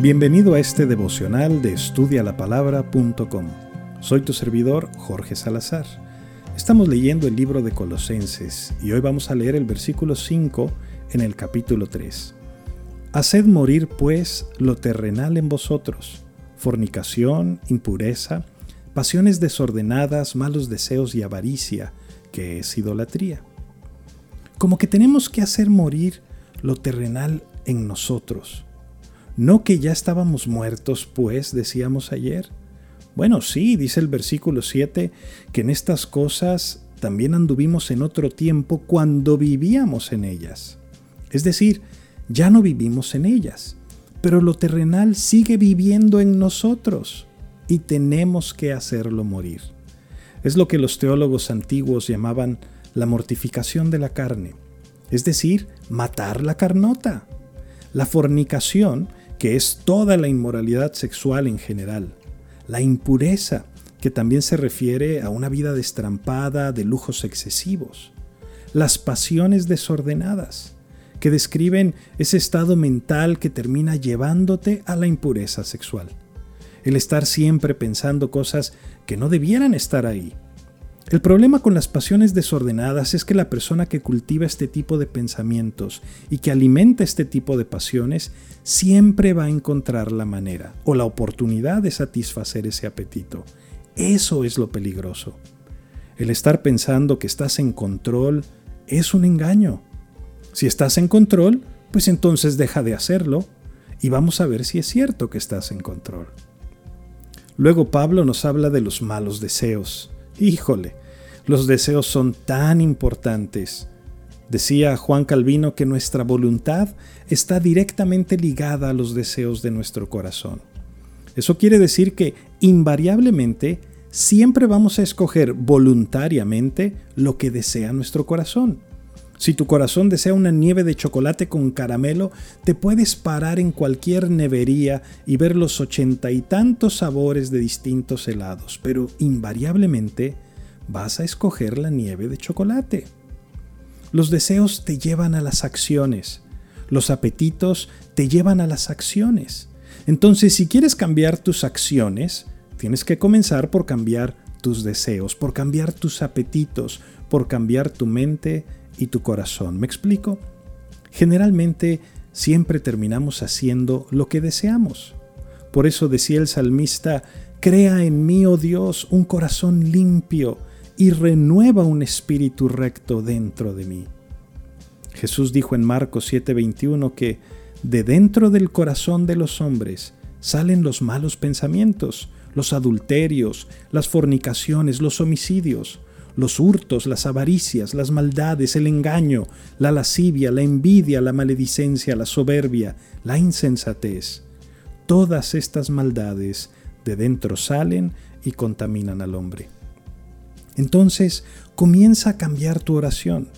Bienvenido a este devocional de estudialapalabra.com. Soy tu servidor Jorge Salazar. Estamos leyendo el libro de Colosenses y hoy vamos a leer el versículo 5 en el capítulo 3. Haced morir pues lo terrenal en vosotros, fornicación, impureza, pasiones desordenadas, malos deseos y avaricia, que es idolatría. Como que tenemos que hacer morir lo terrenal en nosotros ¿No que ya estábamos muertos, pues, decíamos ayer? Bueno, sí, dice el versículo 7, que en estas cosas también anduvimos en otro tiempo cuando vivíamos en ellas. Es decir, ya no vivimos en ellas, pero lo terrenal sigue viviendo en nosotros y tenemos que hacerlo morir. Es lo que los teólogos antiguos llamaban la mortificación de la carne, es decir, matar la carnota. La fornicación que es toda la inmoralidad sexual en general, la impureza, que también se refiere a una vida destrampada de lujos excesivos, las pasiones desordenadas, que describen ese estado mental que termina llevándote a la impureza sexual, el estar siempre pensando cosas que no debieran estar ahí, el problema con las pasiones desordenadas es que la persona que cultiva este tipo de pensamientos y que alimenta este tipo de pasiones siempre va a encontrar la manera o la oportunidad de satisfacer ese apetito. Eso es lo peligroso. El estar pensando que estás en control es un engaño. Si estás en control, pues entonces deja de hacerlo y vamos a ver si es cierto que estás en control. Luego Pablo nos habla de los malos deseos. Híjole, los deseos son tan importantes. Decía Juan Calvino que nuestra voluntad está directamente ligada a los deseos de nuestro corazón. Eso quiere decir que invariablemente siempre vamos a escoger voluntariamente lo que desea nuestro corazón. Si tu corazón desea una nieve de chocolate con caramelo, te puedes parar en cualquier nevería y ver los ochenta y tantos sabores de distintos helados, pero invariablemente vas a escoger la nieve de chocolate. Los deseos te llevan a las acciones, los apetitos te llevan a las acciones. Entonces, si quieres cambiar tus acciones, tienes que comenzar por cambiar tus deseos, por cambiar tus apetitos, por cambiar tu mente y tu corazón. ¿Me explico? Generalmente siempre terminamos haciendo lo que deseamos. Por eso decía el salmista, Crea en mí, oh Dios, un corazón limpio y renueva un espíritu recto dentro de mí. Jesús dijo en Marcos 7:21 que de dentro del corazón de los hombres salen los malos pensamientos, los adulterios, las fornicaciones, los homicidios, los hurtos, las avaricias, las maldades, el engaño, la lascivia, la envidia, la maledicencia, la soberbia, la insensatez. Todas estas maldades de dentro salen y contaminan al hombre. Entonces comienza a cambiar tu oración.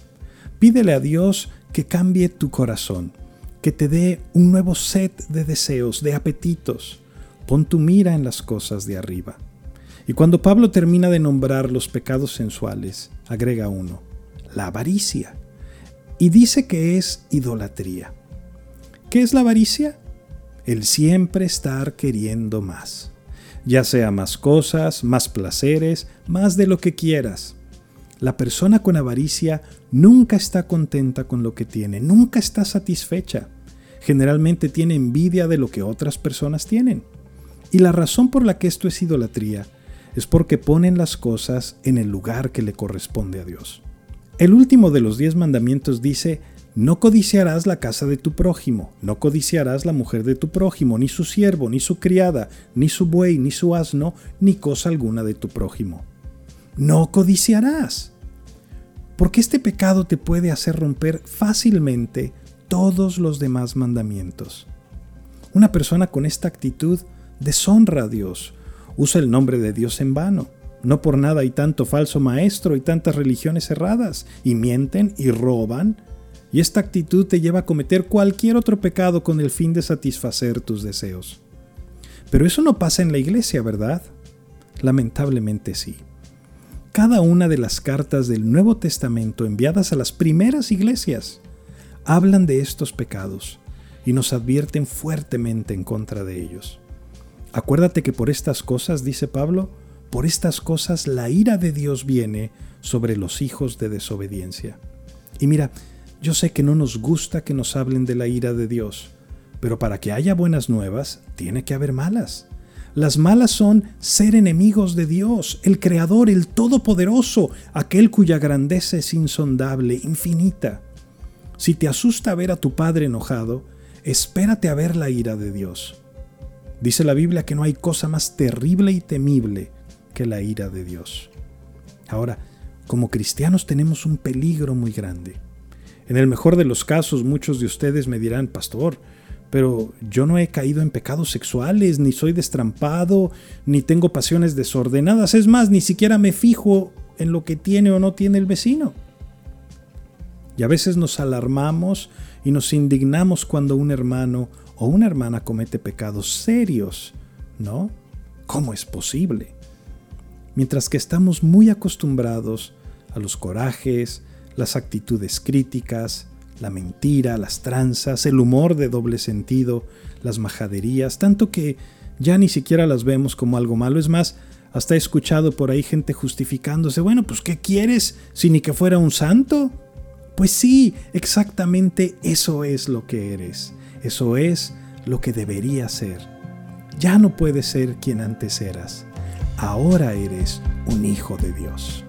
Pídele a Dios que cambie tu corazón, que te dé un nuevo set de deseos, de apetitos. Pon tu mira en las cosas de arriba. Y cuando Pablo termina de nombrar los pecados sensuales, agrega uno, la avaricia. Y dice que es idolatría. ¿Qué es la avaricia? El siempre estar queriendo más. Ya sea más cosas, más placeres, más de lo que quieras. La persona con avaricia nunca está contenta con lo que tiene, nunca está satisfecha. Generalmente tiene envidia de lo que otras personas tienen. Y la razón por la que esto es idolatría es porque ponen las cosas en el lugar que le corresponde a Dios. El último de los diez mandamientos dice, no codiciarás la casa de tu prójimo, no codiciarás la mujer de tu prójimo, ni su siervo, ni su criada, ni su buey, ni su asno, ni cosa alguna de tu prójimo. No codiciarás. Porque este pecado te puede hacer romper fácilmente todos los demás mandamientos. Una persona con esta actitud deshonra a Dios, usa el nombre de Dios en vano. No por nada hay tanto falso maestro y tantas religiones erradas, y mienten y roban. Y esta actitud te lleva a cometer cualquier otro pecado con el fin de satisfacer tus deseos. Pero eso no pasa en la iglesia, ¿verdad? Lamentablemente sí. Cada una de las cartas del Nuevo Testamento enviadas a las primeras iglesias hablan de estos pecados y nos advierten fuertemente en contra de ellos. Acuérdate que por estas cosas, dice Pablo, por estas cosas la ira de Dios viene sobre los hijos de desobediencia. Y mira, yo sé que no nos gusta que nos hablen de la ira de Dios, pero para que haya buenas nuevas, tiene que haber malas. Las malas son ser enemigos de Dios, el Creador, el Todopoderoso, aquel cuya grandeza es insondable, infinita. Si te asusta ver a tu Padre enojado, espérate a ver la ira de Dios. Dice la Biblia que no hay cosa más terrible y temible que la ira de Dios. Ahora, como cristianos tenemos un peligro muy grande. En el mejor de los casos, muchos de ustedes me dirán, pastor, pero yo no he caído en pecados sexuales, ni soy destrampado, ni tengo pasiones desordenadas. Es más, ni siquiera me fijo en lo que tiene o no tiene el vecino. Y a veces nos alarmamos y nos indignamos cuando un hermano o una hermana comete pecados serios, ¿no? ¿Cómo es posible? Mientras que estamos muy acostumbrados a los corajes, las actitudes críticas, la mentira, las tranzas, el humor de doble sentido, las majaderías, tanto que ya ni siquiera las vemos como algo malo. Es más, hasta he escuchado por ahí gente justificándose, bueno, pues ¿qué quieres si ni que fuera un santo? Pues sí, exactamente eso es lo que eres, eso es lo que debería ser. Ya no puedes ser quien antes eras, ahora eres un hijo de Dios.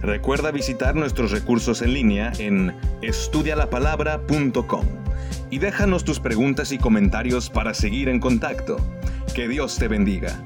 Recuerda visitar nuestros recursos en línea en estudialapalabra.com y déjanos tus preguntas y comentarios para seguir en contacto. Que Dios te bendiga.